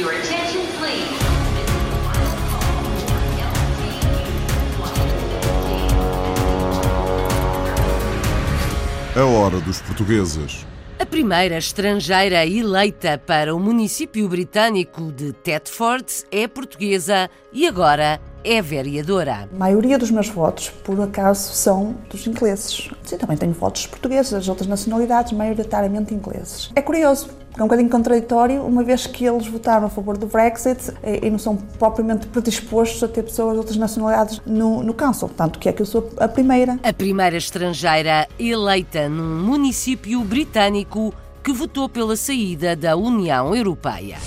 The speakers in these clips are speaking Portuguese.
Your attention, please. A hora dos portugueses. A primeira estrangeira eleita para o município britânico de Thetford é portuguesa e agora é vereadora. A maioria dos meus votos, por acaso, são dos ingleses. Sim, também tenho votos portugueses, das outras nacionalidades, maioritariamente ingleses. É curioso, é um bocadinho contraditório, uma vez que eles votaram a favor do Brexit e não são propriamente predispostos a ter pessoas de outras nacionalidades no, no Council. Tanto que é que eu sou a primeira. A primeira estrangeira eleita num município britânico que votou pela saída da União Europeia.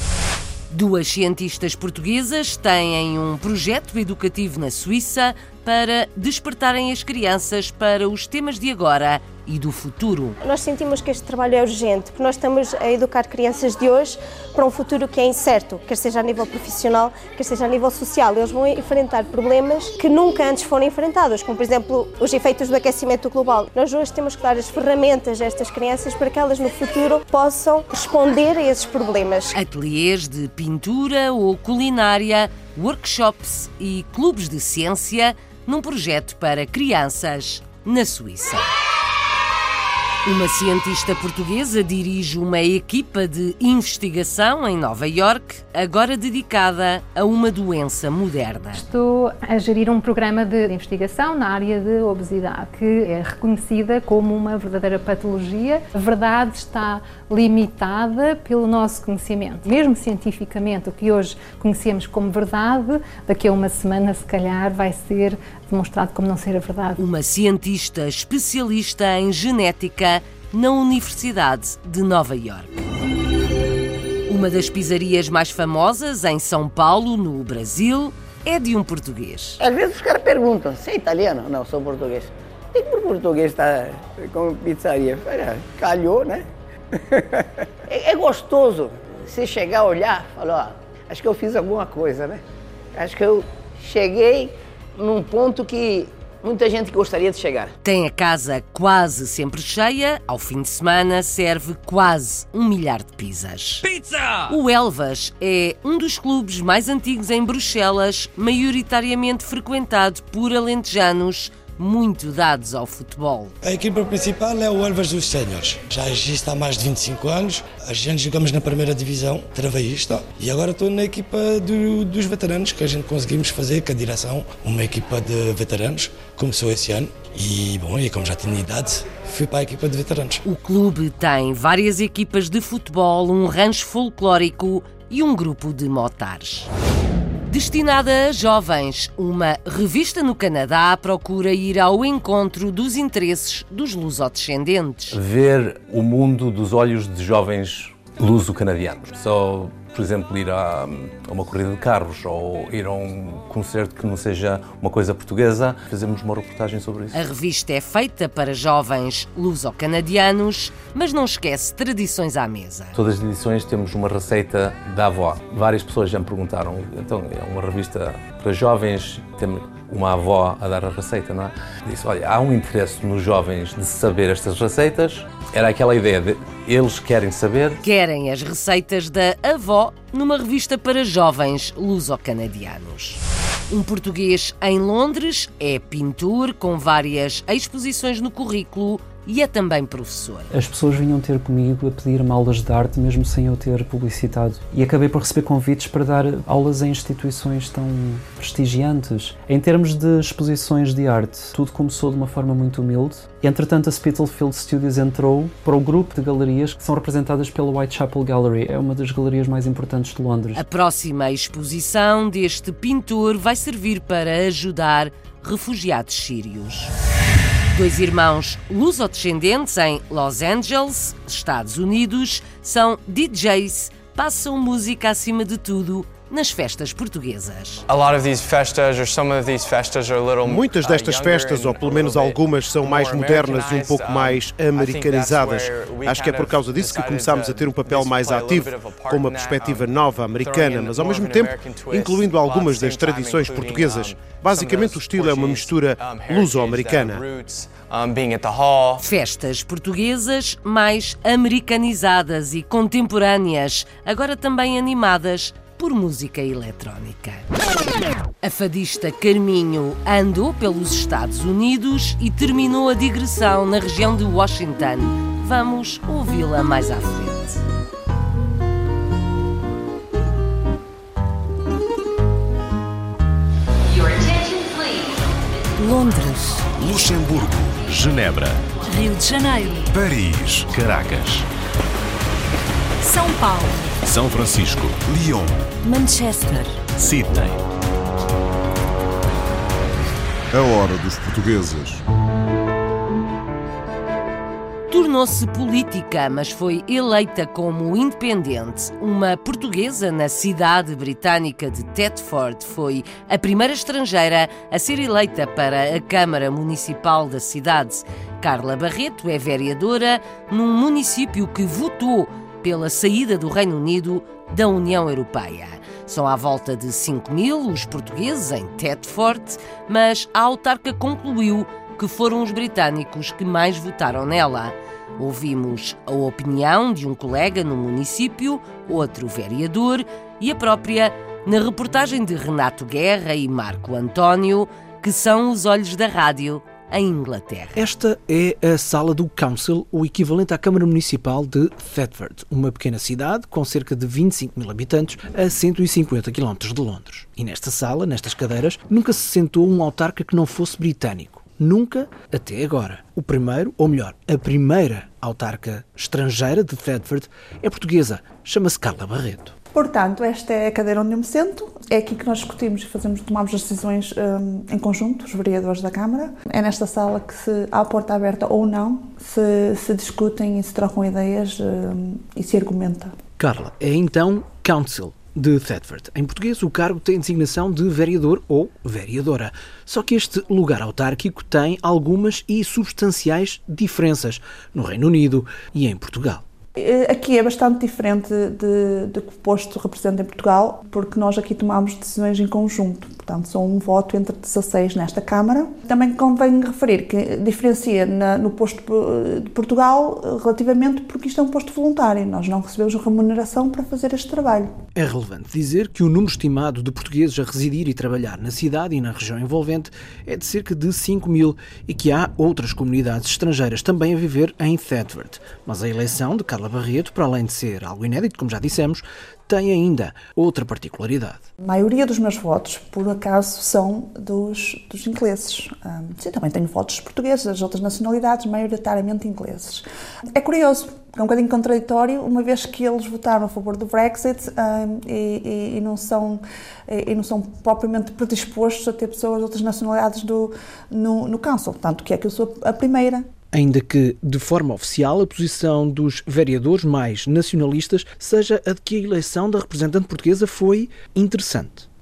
Duas cientistas portuguesas têm um projeto educativo na Suíça para despertarem as crianças para os temas de agora e do futuro. Nós sentimos que este trabalho é urgente, porque nós estamos a educar crianças de hoje para um futuro que é incerto, quer seja a nível profissional, quer seja a nível social. Eles vão enfrentar problemas que nunca antes foram enfrentados, como por exemplo os efeitos do aquecimento global. Nós hoje temos que dar as ferramentas a estas crianças para que elas no futuro possam responder a esses problemas. Ateliês de pintura ou culinária, workshops e clubes de ciência num projeto para crianças na Suíça. Uma cientista portuguesa dirige uma equipa de investigação em Nova York, agora dedicada a uma doença moderna. Estou a gerir um programa de investigação na área de obesidade, que é reconhecida como uma verdadeira patologia. A verdade está limitada pelo nosso conhecimento. Mesmo cientificamente, o que hoje conhecemos como verdade, daqui a uma semana, se calhar, vai ser demonstrado como não ser a verdade. Uma cientista especialista em genética na Universidade de Nova York. Uma das pizzarias mais famosas em São Paulo, no Brasil, é de um português. Às vezes os caras perguntam, você é italiano? Não, sou português. E por português está com pizzaria? Olha, calhou, né? É, é gostoso você chegar a olhar e falar, ó, acho que eu fiz alguma coisa, né? Acho que eu cheguei num ponto que muita gente gostaria de chegar. Tem a casa quase sempre cheia, ao fim de semana serve quase um milhar de pizzas. Pizza! O Elvas é um dos clubes mais antigos em Bruxelas, maioritariamente frequentado por alentejanos muito dados ao futebol. A equipa principal é o Elvas dos Séniores. Já existe há mais de 25 anos. A gente jogamos na primeira divisão, travaísta, e agora estou na equipa do, dos veteranos, que a gente conseguimos fazer com a direção, uma equipa de veteranos. Começou esse ano e, bom, e como já tinha idade, fui para a equipa de veteranos. O clube tem várias equipas de futebol, um rancho folclórico e um grupo de motares. Destinada a jovens, uma revista no Canadá procura ir ao encontro dos interesses dos lusodescendentes. Ver o mundo dos olhos de jovens luso-canadianos. Só, por exemplo, ir a, a uma corrida de carros ou ir a um concerto que não seja uma coisa portuguesa, fazemos uma reportagem sobre isso. A revista é feita para jovens luso-canadianos, mas não esquece tradições à mesa. Todas as edições temos uma receita da avó. Várias pessoas já me perguntaram, então é uma revista para jovens, temos uma avó a dar a receita, não é? Disse, olha, há um interesse nos jovens de saber estas receitas. Era aquela ideia de eles querem saber. Querem as receitas da avó numa revista para jovens luso-canadianos. Um português em Londres é pintor com várias exposições no currículo e é também professor. As pessoas vinham ter comigo a pedir-me aulas de arte, mesmo sem eu ter publicitado. E acabei por receber convites para dar aulas em instituições tão prestigiantes. Em termos de exposições de arte, tudo começou de uma forma muito humilde. Entretanto, a Spitalfield Studios entrou para o grupo de galerias que são representadas pela Whitechapel Gallery. É uma das galerias mais importantes de Londres. A próxima exposição deste pintor vai servir para ajudar refugiados sírios. Dois irmãos luso-descendentes em Los Angeles, Estados Unidos, são DJs, passam música acima de tudo nas festas portuguesas. Muitas destas festas, ou pelo menos algumas, são mais modernas e um pouco mais americanizadas. Acho que é por causa disso que começámos a ter um papel mais ativo, com uma perspectiva nova americana, mas ao mesmo tempo incluindo algumas das tradições portuguesas. Basicamente, o estilo é uma mistura luso-americana. Festas portuguesas mais americanizadas e contemporâneas, agora também animadas por música eletrónica. A fadista Carminho andou pelos Estados Unidos e terminou a digressão na região de Washington. Vamos ouvi-la mais à frente. Londres, Luxemburgo, Genebra, Rio de Janeiro, Paris, Caracas, São Paulo, São Francisco, Lyon, Manchester, Sydney. A hora dos portugueses. Tornou-se política, mas foi eleita como independente. Uma portuguesa na cidade britânica de Thetford foi a primeira estrangeira a ser eleita para a Câmara Municipal da cidade. Carla Barreto é vereadora num município que votou pela saída do Reino Unido da União Europeia. São à volta de 5 mil os portugueses em Thetford, mas a autarca concluiu que foram os britânicos que mais votaram nela. Ouvimos a opinião de um colega no município, outro vereador e a própria na reportagem de Renato Guerra e Marco António, que são os olhos da rádio em Inglaterra. Esta é a sala do Council, o equivalente à Câmara Municipal de Thetford, uma pequena cidade com cerca de 25 mil habitantes a 150 km de Londres. E nesta sala, nestas cadeiras, nunca se sentou um autarca que não fosse britânico. Nunca até agora. O primeiro, ou melhor, a primeira autarca estrangeira de Thetford é portuguesa. Chama-se Carla Barreto. Portanto, esta é a cadeira onde eu me sento, é aqui que nós discutimos e fazemos, tomamos as decisões um, em conjunto, os vereadores da Câmara. É nesta sala que, se há porta aberta ou não, se, se discutem e se trocam ideias um, e se argumenta. Carla é então Council de Thetford. Em português, o cargo tem designação de vereador ou vereadora. Só que este lugar autárquico tem algumas e substanciais diferenças no Reino Unido e em Portugal. Aqui é bastante diferente de que o posto representa em Portugal, porque nós aqui tomamos decisões em conjunto. Portanto, são um voto entre 16 nesta Câmara. Também convém referir que diferencia na, no posto de Portugal relativamente porque isto é um posto voluntário. Nós não recebemos remuneração para fazer este trabalho. É relevante dizer que o número estimado de portugueses a residir e trabalhar na cidade e na região envolvente é de cerca de 5 mil e que há outras comunidades estrangeiras também a viver em Thetford. Mas a eleição de Carla Barreto, para além de ser algo inédito, como já dissemos, tem ainda outra particularidade. A maioria dos meus votos, por acaso, são dos, dos ingleses. Sim, também tenho votos portugueses, das outras nacionalidades, maioritariamente ingleses. É curioso, é um bocadinho contraditório, uma vez que eles votaram a favor do Brexit e, e, e, não são, e, não são propriamente predispostos a ter pessoas de outras nacionalidades do, no, no Council. Tanto que é que eu sou a primeira ainda que, de forma oficial, a posição dos vereadores mais nacionalistas seja a de que a eleição da representante portuguesa foi interessante.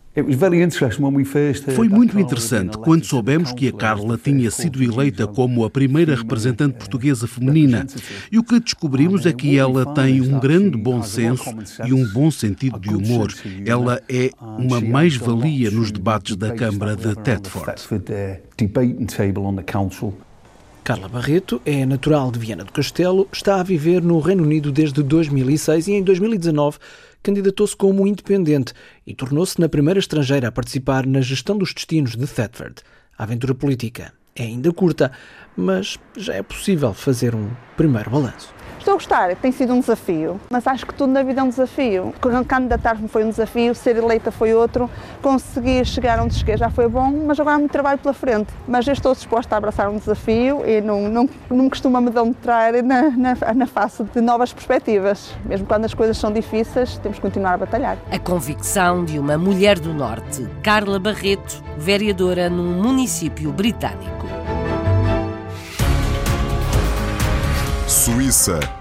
Foi muito interessante quando soubemos que a Carla tinha sido eleita como a primeira representante portuguesa feminina. E o que descobrimos é que ela tem um grande bom senso e um bom sentido de humor. Ela é uma mais-valia nos debates da Câmara de Thetford. Carla Barreto é natural de Viana do Castelo, está a viver no Reino Unido desde 2006 e em 2019 candidatou-se como independente e tornou-se na primeira estrangeira a participar na gestão dos destinos de Thetford. A aventura política é ainda curta, mas já é possível fazer um primeiro balanço. Estou a gostar, tem sido um desafio, mas acho que tudo na vida é um desafio. Candidatar-me foi um desafio, ser eleita foi outro, conseguir chegar onde cheguei já foi bom, mas agora há muito trabalho pela frente. Mas eu estou disposta a abraçar um desafio e não, não, não costuma me demonstrar na, na, na face de novas perspectivas. Mesmo quando as coisas são difíceis, temos que continuar a batalhar. A convicção de uma mulher do Norte, Carla Barreto, vereadora num município britânico. Suíça.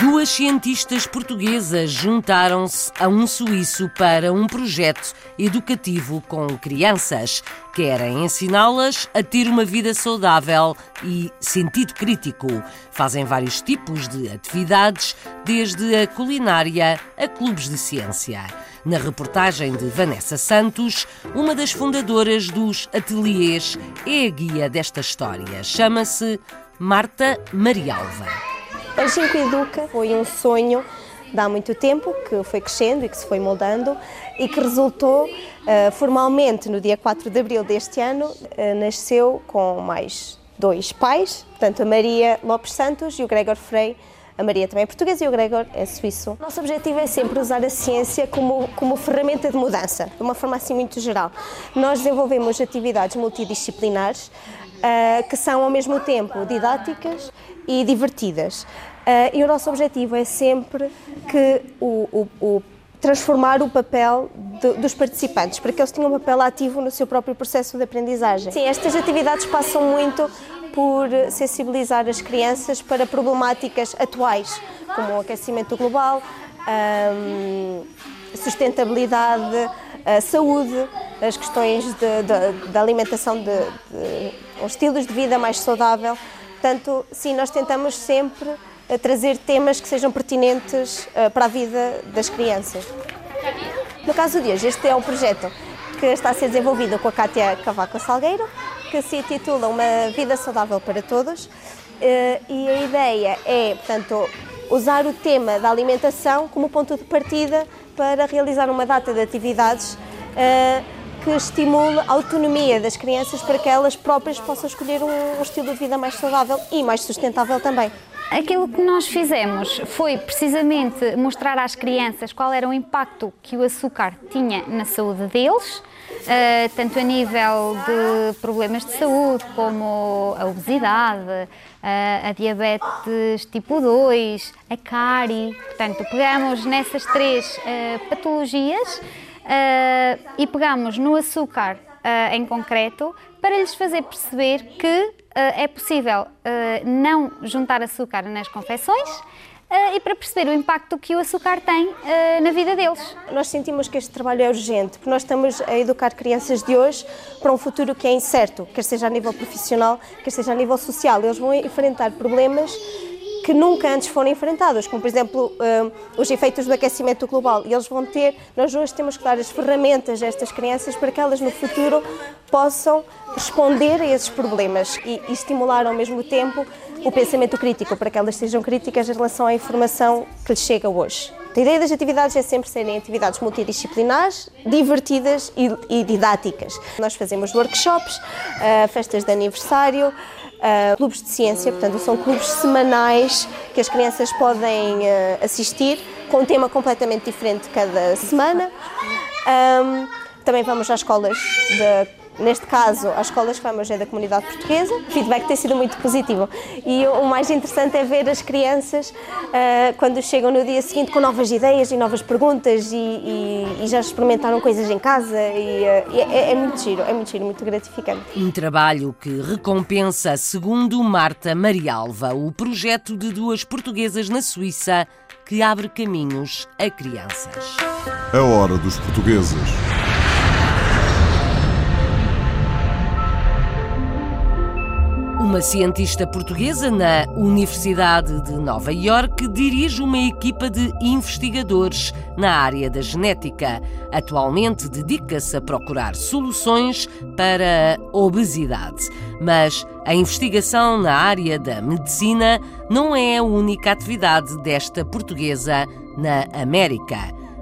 Duas cientistas portuguesas juntaram-se a um suíço para um projeto educativo com crianças. Querem ensiná-las a ter uma vida saudável e sentido crítico. Fazem vários tipos de atividades, desde a culinária a clubes de ciência. Na reportagem de Vanessa Santos, uma das fundadoras dos ateliês é a guia desta história. Chama-se Marta Marialva. A Ginkgo Educa foi um sonho de há muito tempo, que foi crescendo e que se foi moldando e que resultou uh, formalmente no dia 4 de abril deste ano, uh, nasceu com mais dois pais, portanto a Maria Lopes Santos e o Gregor Frei. A Maria também é portuguesa e o Gregor é suíço. Nosso objetivo é sempre usar a ciência como, como ferramenta de mudança, de uma forma assim muito geral. Nós desenvolvemos atividades multidisciplinares que são ao mesmo tempo didáticas e divertidas. Uh, e o nosso objetivo é sempre que o, o, o transformar o papel de, dos participantes, para que eles tenham um papel ativo no seu próprio processo de aprendizagem. Sim, estas atividades passam muito por sensibilizar as crianças para problemáticas atuais, como o aquecimento global, hum, sustentabilidade, a saúde, as questões da alimentação, de, de estilos de vida mais saudável. Portanto, sim, nós tentamos sempre eh, trazer temas que sejam pertinentes uh, para a vida das crianças. No caso de hoje, este é um projeto que está a ser desenvolvido com a Cátia Cavaco Salgueiro, que se intitula Uma Vida Saudável para Todos. Uh, e a ideia é, portanto, usar o tema da alimentação como ponto de partida para realizar uma data de atividades uh, que estimule a autonomia das crianças para que elas próprias possam escolher um estilo de vida mais saudável e mais sustentável também. Aquilo que nós fizemos foi precisamente mostrar às crianças qual era o impacto que o açúcar tinha na saúde deles, Uh, tanto a nível de problemas de saúde, como a obesidade, uh, a diabetes tipo 2, a cárie. Portanto, pegamos nessas três uh, patologias e pegamos no açúcar em concreto para lhes fazer perceber que é possível não juntar açúcar nas confecções e para perceber o impacto que o açúcar tem uh, na vida deles. Nós sentimos que este trabalho é urgente, porque nós estamos a educar crianças de hoje para um futuro que é incerto, quer seja a nível profissional, quer seja a nível social. Eles vão enfrentar problemas que nunca antes foram enfrentados, como por exemplo um, os efeitos do aquecimento global. E eles vão ter, nós hoje temos que dar as ferramentas a estas crianças para que elas no futuro possam responder a esses problemas e, e estimular ao mesmo tempo o pensamento crítico, para que elas sejam críticas em relação à informação que lhes chega hoje. A ideia das atividades é sempre serem atividades multidisciplinares, divertidas e, e didáticas. Nós fazemos workshops, uh, festas de aniversário, uh, clubes de ciência, portanto, são clubes semanais que as crianças podem uh, assistir, com um tema completamente diferente cada semana. Um, também vamos às escolas de neste caso, as escolas FAMAS é da comunidade portuguesa. O feedback tem sido muito positivo. E o mais interessante é ver as crianças uh, quando chegam no dia seguinte com novas ideias e novas perguntas e, e, e já experimentaram coisas em casa. E, uh, é, é, muito giro, é muito giro, muito gratificante. Um trabalho que recompensa, segundo Marta Marialva, o projeto de duas portuguesas na Suíça que abre caminhos a crianças. A hora dos portugueses. Uma cientista portuguesa na Universidade de Nova Iorque dirige uma equipa de investigadores na área da genética. Atualmente dedica-se a procurar soluções para a obesidade. Mas a investigação na área da medicina não é a única atividade desta portuguesa na América.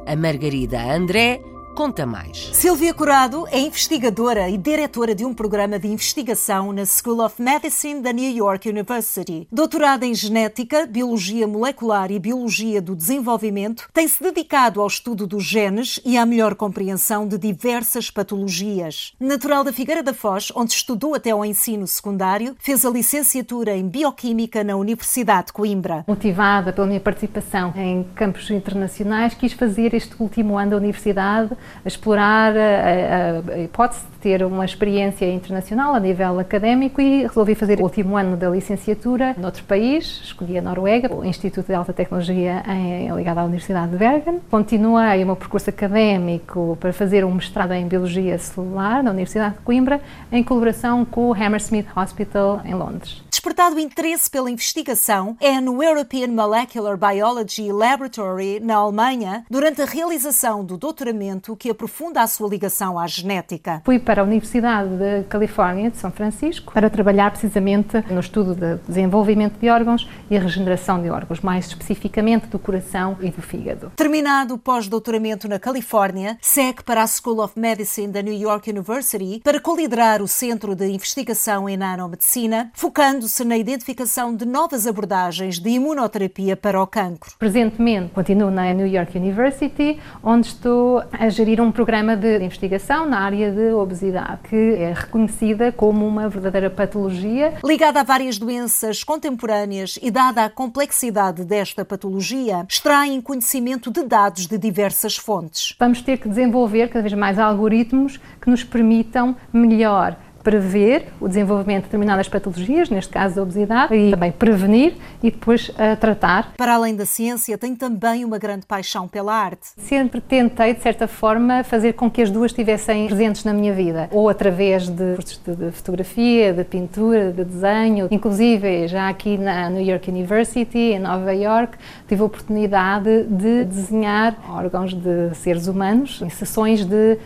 A Margarida André conta mais. Silvia Curado é investigadora e diretora de um programa de investigação na School of Medicine da New York University. Doutorada em genética, biologia molecular e biologia do desenvolvimento, tem-se dedicado ao estudo dos genes e à melhor compreensão de diversas patologias. Natural da Figueira da Foz, onde estudou até ao ensino secundário, fez a licenciatura em bioquímica na Universidade de Coimbra. Motivada pela minha participação em campos internacionais, quis fazer este último ano da universidade a explorar a, a, hipótese de ter uma experiência internacional a nível académico e resolvi fazer o último ano da licenciatura noutro país, escolhi a Noruega, o Instituto de Alta Tecnologia em, ligado à Universidade de Bergen. Continuei o meu percurso académico para fazer um mestrado em Biologia Celular na Universidade de Coimbra, em colaboração com o Hammersmith Hospital em Londres despertado interesse pela investigação é no European Molecular Biology Laboratory, na Alemanha, durante a realização do doutoramento que aprofunda a sua ligação à genética. Fui para a Universidade de Califórnia, de São Francisco, para trabalhar precisamente no estudo de desenvolvimento de órgãos e regeneração de órgãos, mais especificamente do coração e do fígado. Terminado o pós-doutoramento na Califórnia, segue para a School of Medicine da New York University para coliderar o Centro de Investigação em Nanomedicina, focando-se na identificação de novas abordagens de imunoterapia para o cancro. Presentemente, continuo na New York University, onde estou a gerir um programa de investigação na área de obesidade, que é reconhecida como uma verdadeira patologia. Ligada a várias doenças contemporâneas e dada a complexidade desta patologia, extraem conhecimento de dados de diversas fontes. Vamos ter que desenvolver cada vez mais algoritmos que nos permitam melhor prever o desenvolvimento de determinadas patologias, neste caso a obesidade, e também prevenir e depois uh, tratar. Para além da ciência, tem também uma grande paixão pela arte. Sempre tentei, de certa forma, fazer com que as duas estivessem presentes na minha vida, ou através de cursos de, de fotografia, de pintura, de desenho. Inclusive, já aqui na New York University, em Nova York, tive a oportunidade de desenhar órgãos de seres humanos em sessões de uh,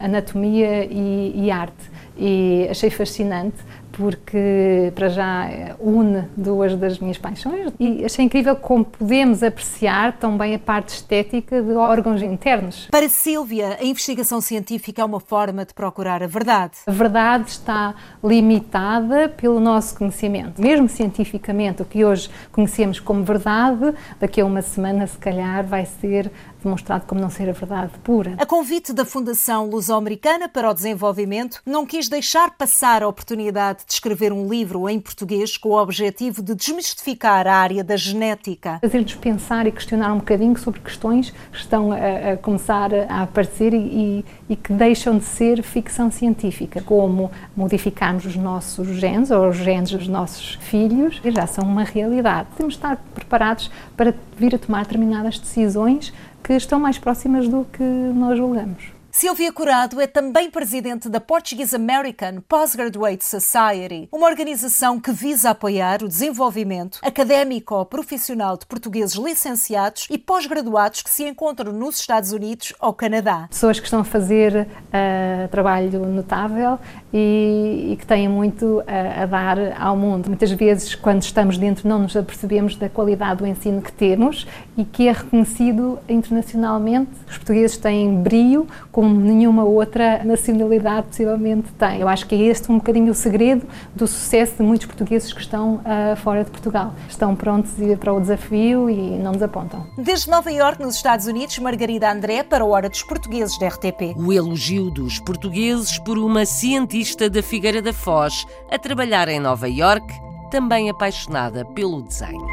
anatomia e, e arte e achei fascinante porque para já une duas das minhas paixões e achei incrível como podemos apreciar também a parte estética de órgãos internos. Para Sílvia, a investigação científica é uma forma de procurar a verdade. A verdade está limitada pelo nosso conhecimento. Mesmo cientificamente, o que hoje conhecemos como verdade, daqui a uma semana, se calhar, vai ser demonstrado como não ser a verdade pura. A convite da Fundação Luso-Americana para o Desenvolvimento, não quis deixar passar a oportunidade de escrever um livro em português com o objetivo de desmistificar a área da genética. Fazer-nos pensar e questionar um bocadinho sobre questões que estão a, a começar a aparecer e, e, que deixam de ser ficção científica, como modificarmos os nossos genes ou os genes dos nossos filhos, já são uma realidade. Temos de estar preparados para vir a tomar determinadas decisões que estão mais próximas do que nós julgamos. Silvia Curado é também presidente da Portuguese American Postgraduate Society, uma organização que visa apoiar o desenvolvimento académico ou profissional de portugueses licenciados e pós-graduados que se encontram nos Estados Unidos ou Canadá. Pessoas que estão a fazer uh, trabalho notável e, e, que têm muito a, a dar ao mundo. Muitas vezes, quando estamos dentro, não nos apercebemos da qualidade do ensino que temos e que é reconhecido internacionalmente. Os portugueses têm brio como nenhuma outra nacionalidade possivelmente tem. Eu acho que é este um bocadinho o segredo do sucesso de muitos portugueses que estão uh, fora de Portugal. Estão prontos para o desafio e não desapontam. Desde Nova Iorque, nos Estados Unidos, Margarida André para a Hora dos Portugueses da RTP. O elogio dos portugueses por uma cientista da Figueira da Foz a trabalhar em Nova Iorque, também apaixonada pelo desenho.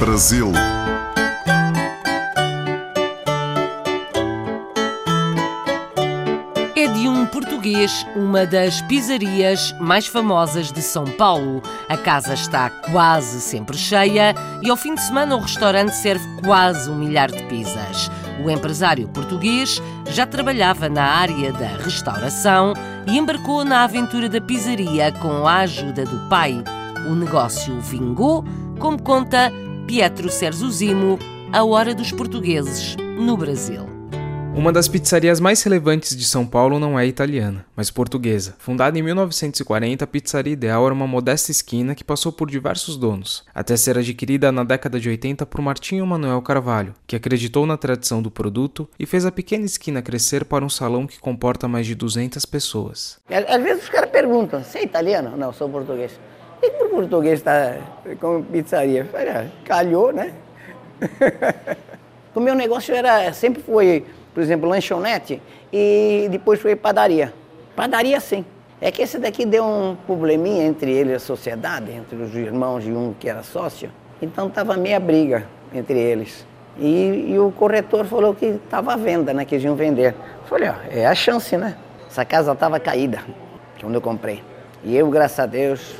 Brasil. É de um português uma das pizzarias mais famosas de São Paulo. A casa está quase sempre cheia e ao fim de semana o restaurante serve quase um milhar de pizzas. O empresário português já trabalhava na área da restauração e embarcou na aventura da pizzaria com a ajuda do pai. O negócio vingou, como conta Pietro Serzuzimo, a hora dos portugueses no Brasil. Uma das pizzarias mais relevantes de São Paulo não é italiana, mas portuguesa. Fundada em 1940, a Pizzaria Ideal era uma modesta esquina que passou por diversos donos, até ser adquirida na década de 80 por Martinho Manuel Carvalho, que acreditou na tradição do produto e fez a pequena esquina crescer para um salão que comporta mais de 200 pessoas. Às vezes os caras perguntam, você é italiano? Não, sou português. E por português está com pizzaria? Falei, calhou, né? o meu negócio era, sempre foi por exemplo, lanchonete, e depois foi padaria. Padaria sim. É que esse daqui deu um probleminha entre ele e a sociedade, entre os irmãos de um que era sócio. Então estava meia briga entre eles. E, e, o corretor falou que estava à venda, né? Que eles iam vender. Eu falei, ó, é a chance, né? Essa casa estava caída quando eu comprei. E eu, graças a Deus,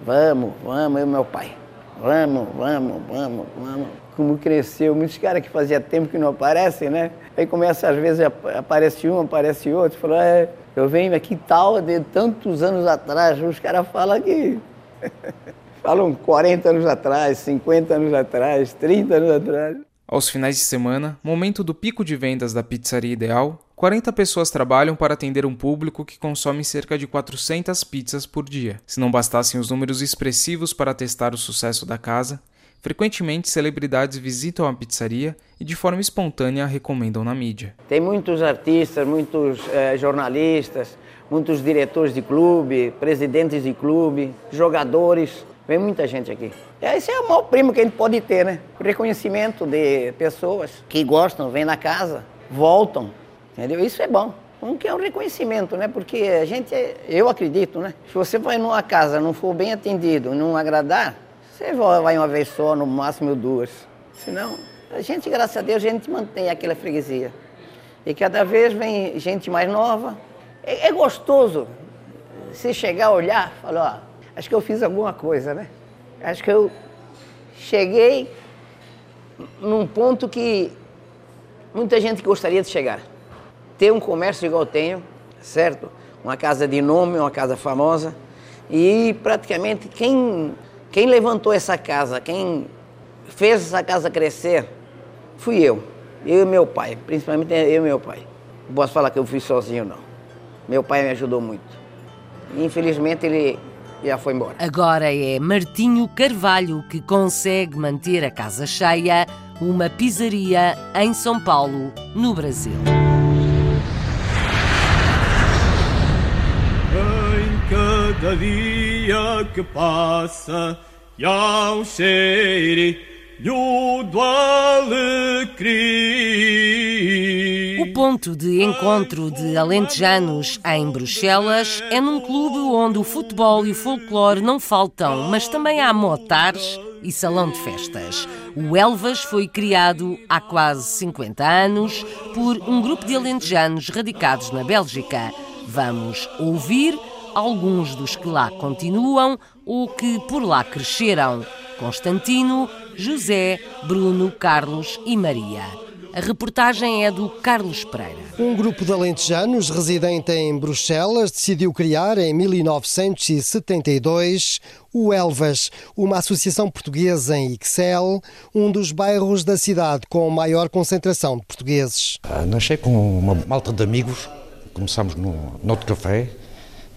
vamos, vamos, eu e meu pai. Vamos, vamos, vamos, vamos. Como cresceu, muitos caras que fazia tempo que não aparecem, né? Aí começa, às vezes, aparece um, aparece outro, fala, é, eu venho aqui tal de tantos anos atrás. Os caras falam que. falam 40 anos atrás, 50 anos atrás, 30 anos atrás. Aos finais de semana, momento do pico de vendas da Pizzaria Ideal, 40 pessoas trabalham para atender um público que consome cerca de 400 pizzas por dia. Se não bastassem os números expressivos para testar o sucesso da casa, frequentemente celebridades visitam a pizzaria e de forma espontânea a recomendam na mídia. Tem muitos artistas, muitos eh, jornalistas, muitos diretores de clube, presidentes de clube, jogadores Vem muita gente aqui. Esse é o maior primo que a gente pode ter, né? O reconhecimento de pessoas que gostam, vêm na casa, voltam, entendeu? Isso é bom. Um que é um reconhecimento, né? Porque a gente, eu acredito, né? Se você vai numa casa, não for bem atendido, não agradar, você vai uma vez só, no máximo duas. Senão, a gente, graças a Deus, a gente mantém aquela freguesia. E cada vez vem gente mais nova. É, é gostoso você chegar a olhar, falar, ó, acho que eu fiz alguma coisa, né? Acho que eu cheguei num ponto que muita gente gostaria de chegar. Ter um comércio igual eu tenho, certo? Uma casa de nome, uma casa famosa. E praticamente quem, quem levantou essa casa, quem fez essa casa crescer, fui eu. Eu e meu pai, principalmente eu e meu pai. Não posso falar que eu fui sozinho, não. Meu pai me ajudou muito. Infelizmente ele já foi embora. Agora é Martinho Carvalho que consegue manter a casa cheia, uma pizzaria em São Paulo, no Brasil. Em cada dia que passa, há um cheiro do alecrim. O ponto de encontro de alentejanos em Bruxelas é num clube onde o futebol e o folclore não faltam, mas também há motares e salão de festas. O Elvas foi criado há quase 50 anos por um grupo de alentejanos radicados na Bélgica. Vamos ouvir alguns dos que lá continuam ou que por lá cresceram: Constantino, José, Bruno, Carlos e Maria. A reportagem é do Carlos Pereira. Um grupo de alentejanos residente em Bruxelas decidiu criar em 1972 o Elvas, uma associação portuguesa em Ixel, um dos bairros da cidade com maior concentração de portugueses. Ah, nasci com uma malta de amigos, começámos no, no outro café,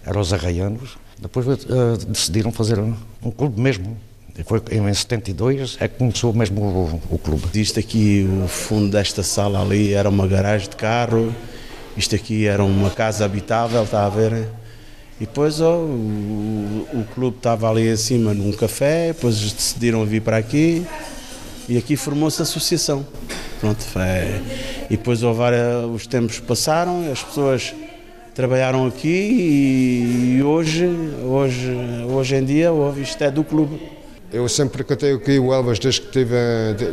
eram os arraianos, depois uh, decidiram fazer um, um clube mesmo, foi em 72 é que começou mesmo o, o clube. Isto aqui, o fundo desta sala ali era uma garagem de carro, isto aqui era uma casa habitável, está a ver? E depois oh, o, o clube estava ali acima num café, depois decidiram vir para aqui e aqui formou-se a associação. Pronto, foi. E depois houve, os tempos passaram, as pessoas trabalharam aqui e hoje, hoje, hoje em dia, isto é do clube. Eu sempre cantei aqui o Elvas desde que, tive,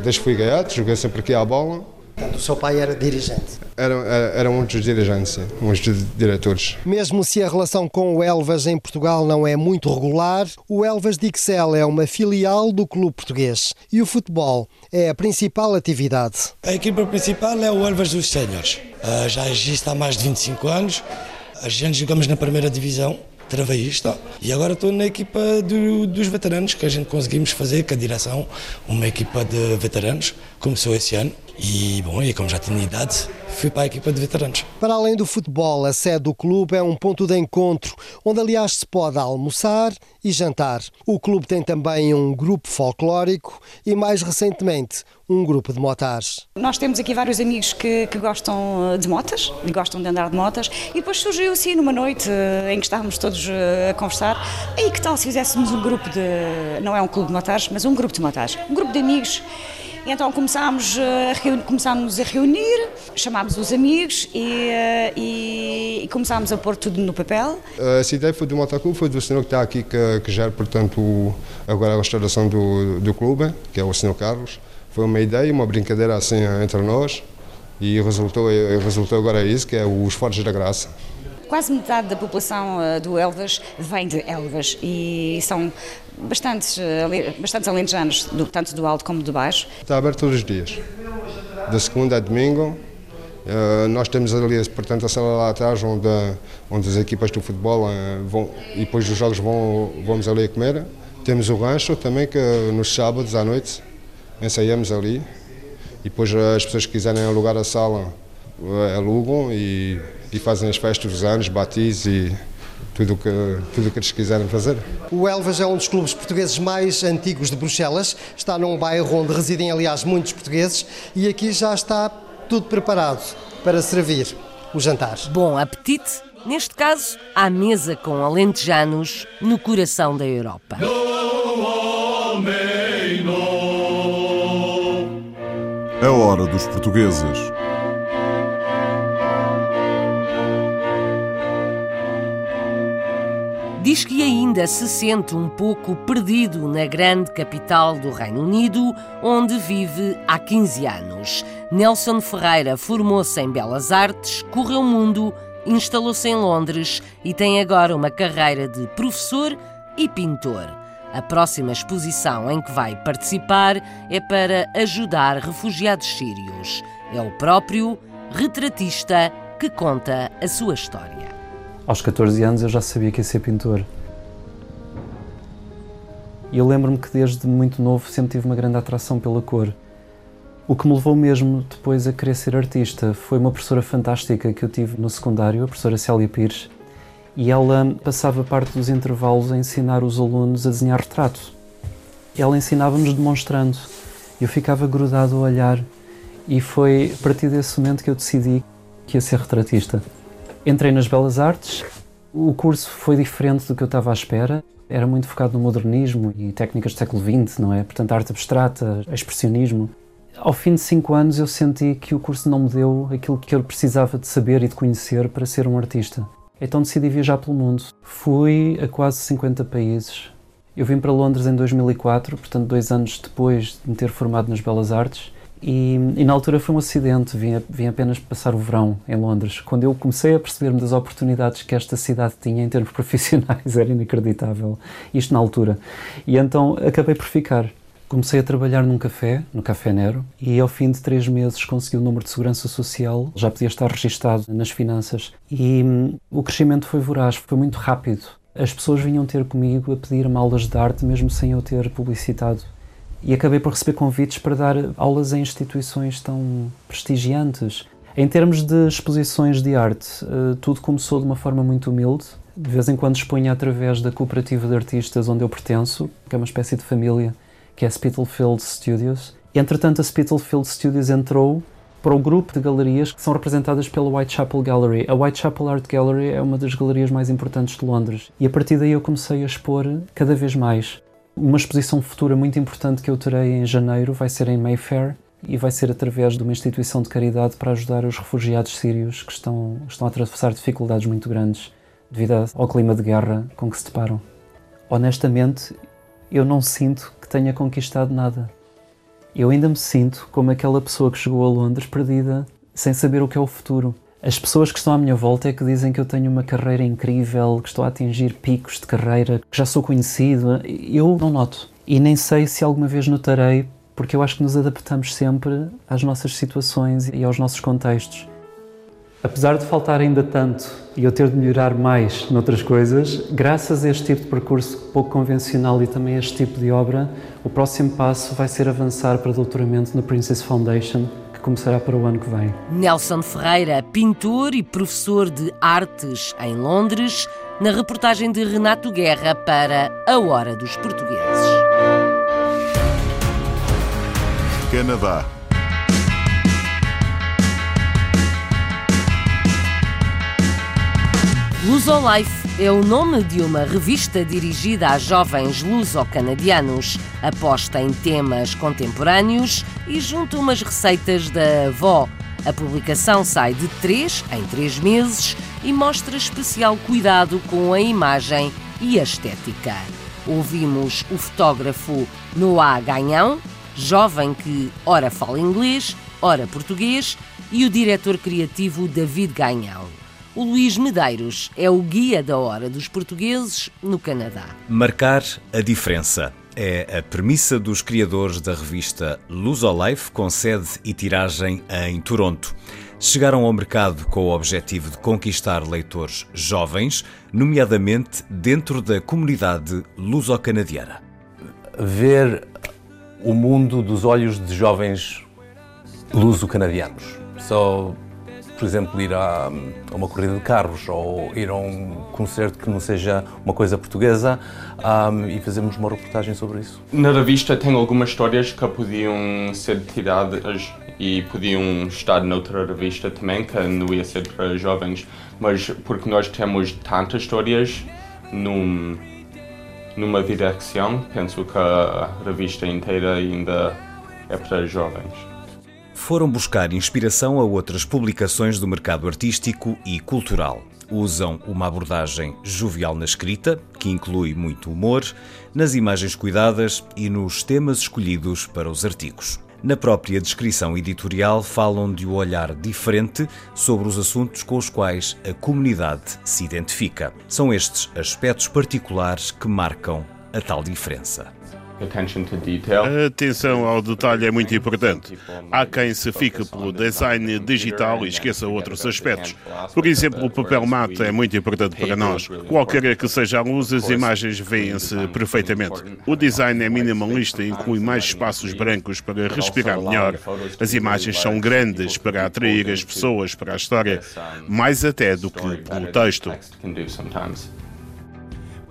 desde que fui gaiato, joguei sempre aqui à bola. Portanto, o seu pai era dirigente? Eram, eram muitos dirigentes, sim, muitos diretores. Mesmo se a relação com o Elvas em Portugal não é muito regular, o Elvas de Ixel é uma filial do clube português e o futebol é a principal atividade. A equipa principal é o Elvas dos Séniores. Uh, já existe há mais de 25 anos. A gente jogamos na primeira divisão travei isto e agora estou na equipa do, dos veteranos que a gente conseguimos fazer com a direção, uma equipa de veteranos, começou esse ano e bom, e como já tinha idade, fui para a equipa de veteranos. Para além do futebol, a sede do clube é um ponto de encontro, onde aliás se pode almoçar e jantar. O clube tem também um grupo folclórico e mais recentemente um grupo de motares. Nós temos aqui vários amigos que, que gostam eh, de motas, e gostam de andar de motas, e depois surgiu assim numa noite eh, em que estávamos todos eh, a conversar, e que tal se fizéssemos um grupo de, não é um clube de motares, mas um grupo de motares, um grupo de amigos e então começámos a, começámos a reunir, chamámos os amigos e, e, e, começámos a pôr tudo no papel. Essa ideia foi do Motoclube, foi do senhor que está aqui, que, que gera, portanto, agora a restauração do, do clube, que é o senhor Carlos. Foi uma ideia, uma brincadeira assim entre nós e resultou, resultou agora isso, que é os Fortes da Graça. Quase metade da população do Elvas vem de Elvas e são bastantes, eh, bastantes alentejanos, do, tanto do alto como do baixo. Está aberto todos os dias, de segunda a domingo. Uh, nós temos ali, portanto, a sala lá atrás onde, onde as equipas do futebol uh, vão e depois dos jogos vão, vamos ali a comer. Temos o rancho também que nos sábados à noite ensaiamos ali e depois as pessoas que quiserem alugar a sala alugam e, e fazem as festas dos anos, batis e tudo que, tudo o que eles quiserem fazer. O Elvas é um dos clubes portugueses mais antigos de Bruxelas, está num bairro onde residem, aliás, muitos portugueses e aqui já está tudo preparado para servir o jantar. Bom apetite, neste caso, à mesa com alentejanos no coração da Europa. É hora dos portugueses. Diz que ainda se sente um pouco perdido na grande capital do Reino Unido, onde vive há 15 anos. Nelson Ferreira formou-se em Belas Artes, correu o mundo, instalou-se em Londres e tem agora uma carreira de professor e pintor. A próxima exposição em que vai participar é para ajudar refugiados sírios. É o próprio retratista que conta a sua história. Aos 14 anos eu já sabia que ia ser pintor. E eu lembro-me que desde muito novo sempre tive uma grande atração pela cor. O que me levou mesmo depois a querer ser artista foi uma professora fantástica que eu tive no secundário, a professora Célia Pires, e ela passava parte dos intervalos a ensinar os alunos a desenhar retratos. Ela ensinava-nos demonstrando. Eu ficava grudado a olhar e foi a partir desse momento que eu decidi que ia ser retratista. Entrei nas Belas Artes. O curso foi diferente do que eu estava à espera. Era muito focado no modernismo e técnicas do século XX, não é? Portanto, arte abstrata, expressionismo. Ao fim de cinco anos, eu senti que o curso não me deu aquilo que eu precisava de saber e de conhecer para ser um artista. Então decidi viajar pelo mundo. Fui a quase 50 países. Eu vim para Londres em 2004, portanto, dois anos depois de me ter formado nas Belas Artes. E, e, na altura foi um acidente, vim, vim, apenas passar o verão em Londres. Quando eu comecei a perceber-me das oportunidades que esta cidade tinha em termos profissionais, era inacreditável. Isto na altura. E então acabei por ficar. Comecei a trabalhar num café, no Café Nero, e ao fim de três meses consegui o número de segurança social, já podia estar registado nas finanças. E hum, o crescimento foi voraz, foi muito rápido. As pessoas vinham ter comigo a pedir-me aulas de arte, mesmo sem eu ter publicitado e acabei por receber convites para dar aulas em instituições tão prestigiantes. Em termos de exposições de arte, eh, tudo começou de uma forma muito humilde. De vez em quando exponho através da cooperativa de artistas onde eu pertenço, que é uma espécie de família, que é Spitalfield Studios. Entretanto, a Spitalfield Studios entrou para o grupo de galerias que são representadas pela Whitechapel Gallery. A Whitechapel Art Gallery é uma das galerias mais importantes de Londres. E a partir daí eu comecei a expor cada vez mais. Uma exposição futura muito importante que eu terei em janeiro vai ser em Mayfair e vai ser através de uma instituição de caridade para ajudar os refugiados sírios que estão, estão a atravessar dificuldades muito grandes devido ao clima de guerra com que se deparam. Honestamente, eu não sinto que tenha conquistado nada. Eu ainda me sinto como aquela pessoa que chegou a Londres perdida, sem saber o que é o futuro. As pessoas que estão à minha volta é que dizem que eu tenho uma carreira incrível, que estou a atingir picos de carreira, que já sou conhecido. Eu não noto. E nem sei se alguma vez notarei, porque eu acho que nos adaptamos sempre às nossas situações e aos nossos contextos. Apesar de faltar ainda tanto e eu ter de melhorar mais noutras coisas, graças a este tipo de percurso pouco convencional e também a este tipo de obra, o próximo passo vai ser avançar para doutoramento no Princess Foundation, que começará para o ano que vem. Nelson Ferreira, pintor e professor de artes em Londres, na reportagem de Renato Guerra para A Hora dos Portugueses. Canadá. Lusolife é o nome de uma revista dirigida a jovens luso-canadianos. Aposta em temas contemporâneos e junta umas receitas da avó. A publicação sai de três em três meses e mostra especial cuidado com a imagem e a estética. Ouvimos o fotógrafo Noah Ganhão, jovem que ora fala inglês, ora português, e o diretor criativo David Ganhão. O Luís Medeiros é o guia da hora dos portugueses no Canadá. Marcar a diferença é a premissa dos criadores da revista Life, com sede e tiragem em Toronto. Chegaram ao mercado com o objetivo de conquistar leitores jovens, nomeadamente dentro da comunidade luso-canadiana. Ver o mundo dos olhos de jovens luso-canadianos. Só por exemplo, ir a, a, uma corrida de carros ou ir a um concerto que não seja uma coisa portuguesa um, e fazermos uma reportagem sobre isso. Na revista tem algumas histórias que podiam ser tiradas e podiam estar noutra revista também, que não ia ser para jovens, mas porque nós temos tantas histórias num, numa direção, penso que a revista inteira ainda é para jovens foram buscar inspiração a outras publicações do mercado artístico e cultural. Usam uma abordagem jovial na escrita, que inclui muito humor, nas imagens cuidadas e nos temas escolhidos para os artigos. Na própria descrição editorial, falam de um olhar diferente sobre os assuntos com os quais a comunidade se identifica. São estes aspectos particulares que marcam a tal diferença. A atenção ao detalhe é muito importante. Há quem se fique pelo design digital e esqueça outros aspectos. Por exemplo, o papel mate é muito importante para nós. Qualquer que seja a luz, as imagens veem-se perfeitamente. O design é minimalista e inclui mais espaços brancos para respirar melhor. As imagens são grandes para atrair as pessoas para a história, mais até do que pelo texto.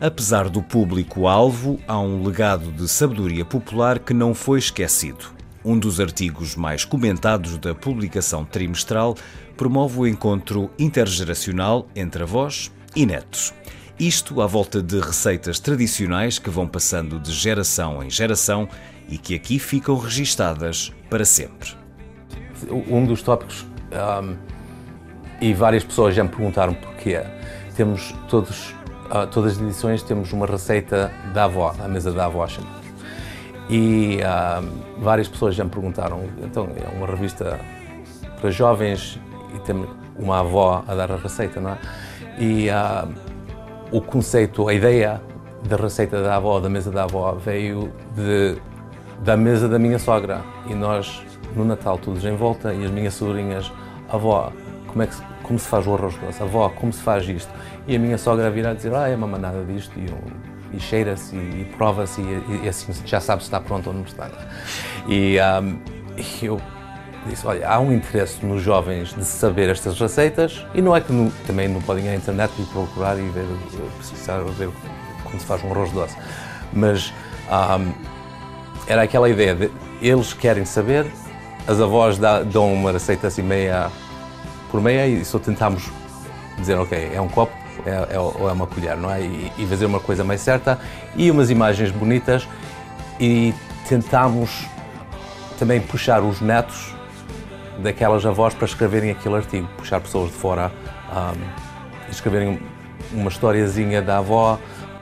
Apesar do público-alvo, há um legado de sabedoria popular que não foi esquecido. Um dos artigos mais comentados da publicação trimestral promove o encontro intergeracional entre avós e netos. Isto à volta de receitas tradicionais que vão passando de geração em geração e que aqui ficam registadas para sempre. Um dos tópicos, um, e várias pessoas já me perguntaram porquê, temos todos uh, todas as edições temos uma receita da avó, a mesa da avó chama. E uh, várias pessoas já me perguntaram, então é uma revista para jovens e temos uma avó a dar a receita, não é? E uh, o conceito, a ideia da receita da avó, da mesa da avó, veio de, da mesa da minha sogra. E nós, no Natal, todos em volta, e as minhas sobrinhas, avó, como, é que, como se faz o arroz doce? Avó, como se faz isto? E a minha sogra virá dizer, ah, é uma manada disto, e, e cheira-se, e, e prova-se, e, e, assim já sabe se está pronto ou não está. E um, eu disse, olha, há um interesse nos jovens de saber estas receitas, e não é que no, também não podem ir à internet e procurar e ver, precisar ver como se faz um arroz doce, mas um, era aquela ideia de eles querem saber, as avós dão uma receita assim meia por meia e só tentamos dizer, ok, é um copo, é, é, ou é uma colher, não é? E, e, fazer uma coisa mais certa e umas imagens bonitas e tentamos também puxar os netos daquelas avós para escreverem aquele artigo, puxar pessoas de fora um, escreverem uma historiazinha da avó.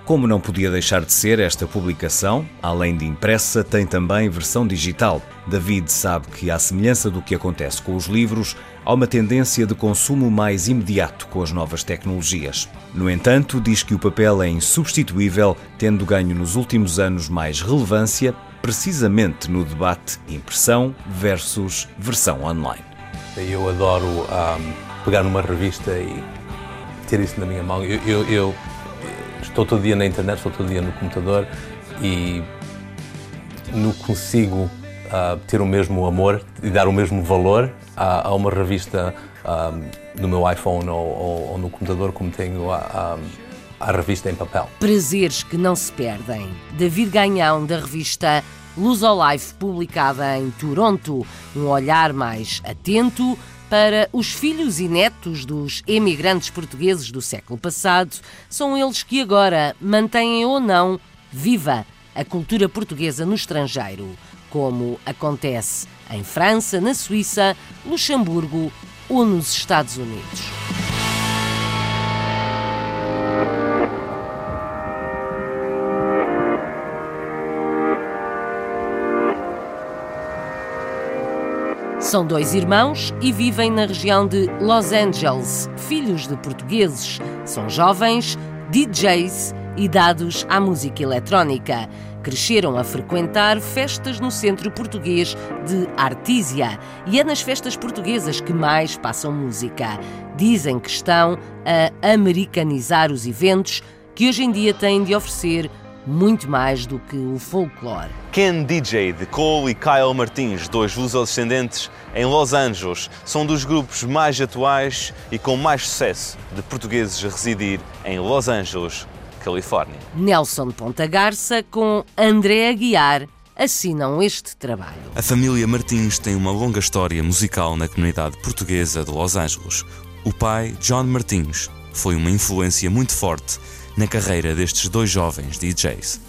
Como não podia deixar de ser, esta publicação, além de impressa, tem também versão digital. David sabe que, à semelhança do que acontece com os livros, há uma tendência de consumo mais imediato com as novas tecnologias. No entanto, diz que o papel é insubstituível, tendo ganho nos últimos anos mais relevância, precisamente no debate impressão versus versão online. Eu adoro um, pegar numa revista e ter isso na minha mão. Eu, eu, eu, estou todo dia na internet, estou todo dia no computador e não consigo uh, ter o mesmo amor e dar o mesmo valor a, a uma revista um, no meu iPhone ou, ou, ou, no computador como tenho a, a, a revista em papel. Prazeres que não se perdem. David Ganhão, da revista Luz ao Life, publicada em Toronto. Um olhar mais atento para os filhos e netos dos emigrantes portugueses do século passado. São eles que agora mantêm ou não viva a cultura portuguesa no estrangeiro, como acontece em França, na Suíça, Luxemburgo ou nos Estados Unidos. São dois irmãos e vivem na região de Los Angeles, filhos de portugueses. São jovens, DJs e dados à música eletrónica. Cresceram a frequentar festas no centro português de Artísia e é nas festas portuguesas que mais passam música. Dizem que estão a americanizar os eventos que hoje em dia têm de oferecer muito mais do que o folclore. Ken DJ de Cole e Kyle Martins, dois luso-descendentes em Los Angeles, são dos grupos mais atuais e com mais sucesso de portugueses a residir em Los Angeles, Califórnia. Nelson Ponta Garça com André Aguiar assinam este trabalho. A família Martins tem uma longa história musical na comunidade portuguesa de Los Angeles. O pai, John Martins, foi uma influência muito forte na carreira destes dois jovens DJs.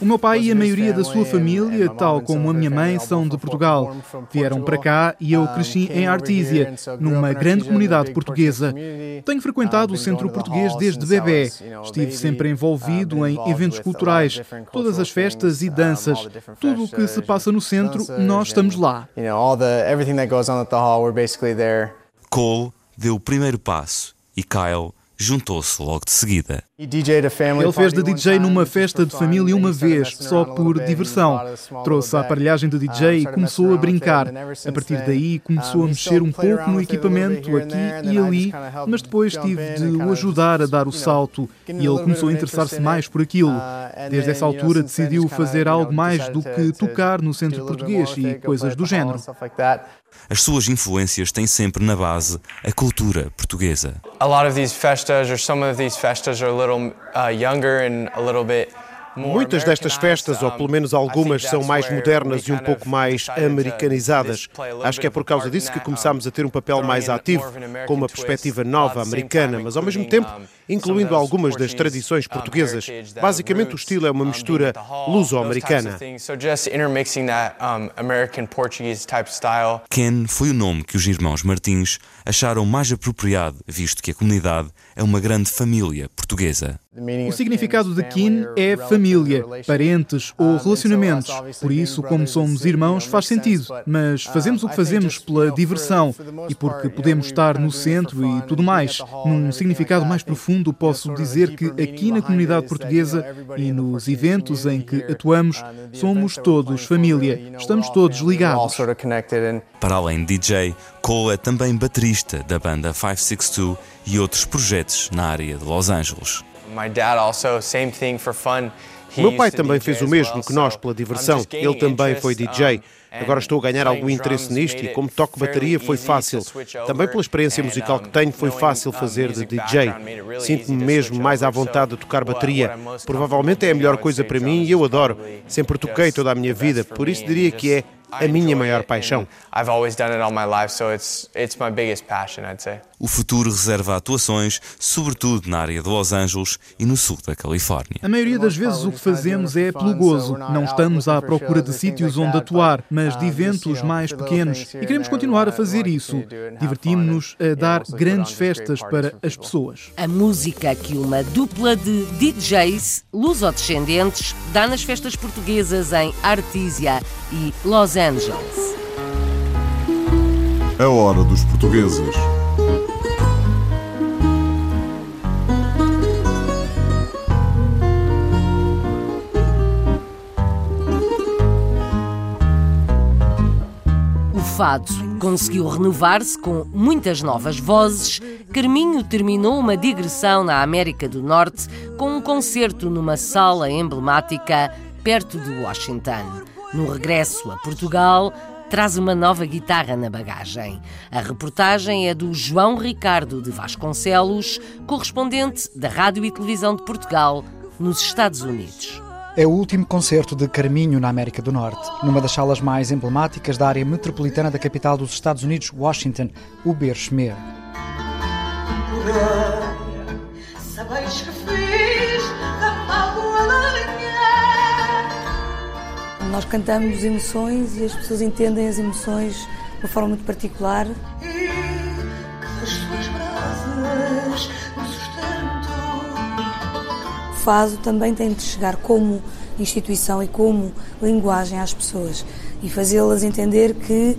O meu pai e a maioria da sua família, tal como a minha mãe, são de Portugal. Vieram para cá e eu cresci em Artísia, numa grande comunidade portuguesa. Tenho frequentado o centro português desde bebê. Estive sempre envolvido em eventos culturais, todas as festas e danças. Tudo o que se passa no centro, nós estamos lá. Cole deu o primeiro passo e Kyle juntou-se logo de seguida. Ele fez de DJ numa festa de família uma vez, só por diversão. Trouxe a aparelhagem de DJ e começou a brincar. A partir daí começou a mexer um pouco no equipamento aqui e ali, mas depois tive de o ajudar a dar o salto e ele começou a interessar-se mais por aquilo. Desde essa altura decidiu fazer algo mais do que tocar no centro português e coisas do género. As suas influências têm sempre na base a cultura portuguesa. A lot of these festas or some of these festas are uh, younger and a little bit Muitas destas festas, ou pelo menos algumas, são mais modernas e um pouco mais americanizadas. Acho que é por causa disso que começámos a ter um papel mais ativo, com uma perspectiva nova americana, mas ao mesmo tempo incluindo algumas das tradições portuguesas. Basicamente, o estilo é uma mistura luso-americana. Ken foi o nome que os irmãos Martins acharam mais apropriado, visto que a comunidade é uma grande família portuguesa. O significado de kin é família, parentes ou relacionamentos. Por isso, como somos irmãos, faz sentido. Mas fazemos o que fazemos pela diversão e porque podemos estar no centro e tudo mais. Num significado mais profundo, posso dizer que aqui na comunidade portuguesa e nos eventos em que atuamos, somos todos família. Estamos todos ligados. Para além de DJ, Cole é também baterista da banda 562 e outros projetos na área de Los Angeles. O meu pai também fez o mesmo que nós pela diversão. Ele também foi DJ. Agora estou a ganhar algum interesse nisto e, como toco bateria, foi fácil. Também pela experiência musical que tenho, foi fácil fazer de DJ. Sinto-me mesmo mais à vontade de tocar bateria. Provavelmente é a melhor coisa para mim e eu adoro. Sempre toquei toda a minha vida, por isso diria que é a minha maior paixão. O futuro reserva atuações, sobretudo na área de Los Angeles e no sul da Califórnia. A maioria das vezes o que fazemos é pelo gozo. Não estamos à procura de sítios onde atuar, mas de eventos mais pequenos. E queremos continuar a fazer isso. Divertimos-nos a dar grandes festas para as pessoas. A música que uma dupla de DJs lusodescendentes dá nas festas portuguesas em Artísia e Los Angeles. A hora dos portugueses. O fado conseguiu renovar-se com muitas novas vozes. Carminho terminou uma digressão na América do Norte com um concerto numa sala emblemática perto de Washington. No regresso a Portugal, traz uma nova guitarra na bagagem. A reportagem é do João Ricardo de Vasconcelos, correspondente da Rádio e Televisão de Portugal, nos Estados Unidos. É o último concerto de Carminho na América do Norte, numa das salas mais emblemáticas da área metropolitana da capital dos Estados Unidos, Washington, o Berchmer. Nós cantamos emoções e as pessoas entendem as emoções de uma forma muito particular. E as suas brasas no sustento. O Faso também tem de chegar como instituição e como linguagem às pessoas e fazê-las entender que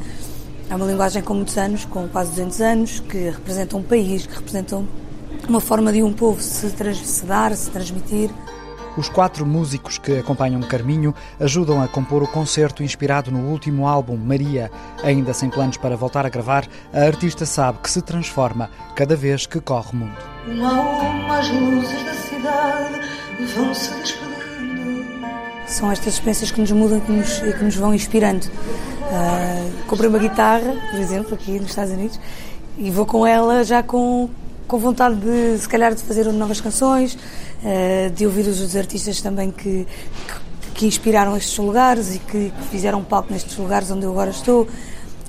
É uma linguagem com muitos anos, com quase 200 anos, que representa um país, que representa uma forma de um povo se, se dar, se transmitir. Os quatro músicos que acompanham Carminho ajudam a compor o concerto inspirado no último álbum, Maria. Ainda sem planos para voltar a gravar, a artista sabe que se transforma cada vez que corre o mundo. Uma a uma as luzes da cidade vão se despedindo. São estas experiências que nos mudam que nos, e que nos vão inspirando. Uh, comprei uma guitarra, por exemplo, aqui nos Estados Unidos, e vou com ela já com, com vontade de, se calhar, de fazer novas canções, uh, de ouvir os artistas também que, que, que inspiraram estes lugares e que, que fizeram palco nestes lugares onde eu agora estou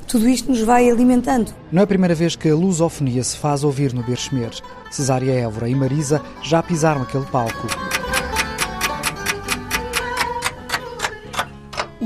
tudo isto nos vai alimentando. Não é a primeira vez que a lusofonia se faz ouvir no Berchmer. Cesária Évora e Marisa já pisaram aquele palco.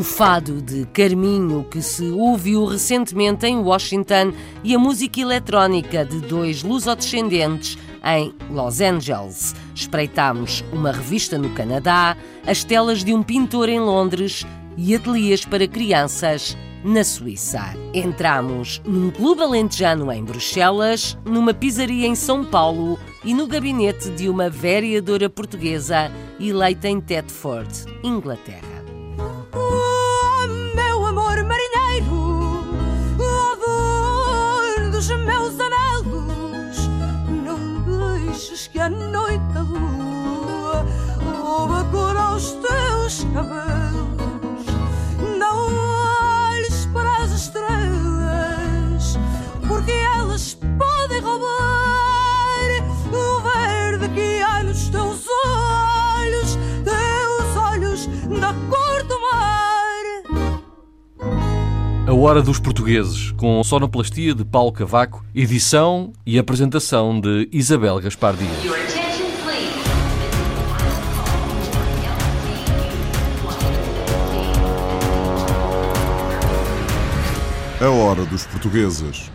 O fado de Carminho, que se ouviu recentemente em Washington, e a música eletrónica de dois lusodescendentes em Los Angeles. Espreitámos uma revista no Canadá, as telas de um pintor em Londres e ateliês para crianças na Suíça. Entramos num clube alentejano em Bruxelas, numa pizzaria em São Paulo e no gabinete de uma vereadora portuguesa eleita em Thetford, Inglaterra. Que a noite a lua rouba cor aos teus cabelos. Hora dos Portugueses, com sonoplastia de Paulo Cavaco, edição e apresentação de Isabel Gaspar Dias. A Hora dos Portugueses.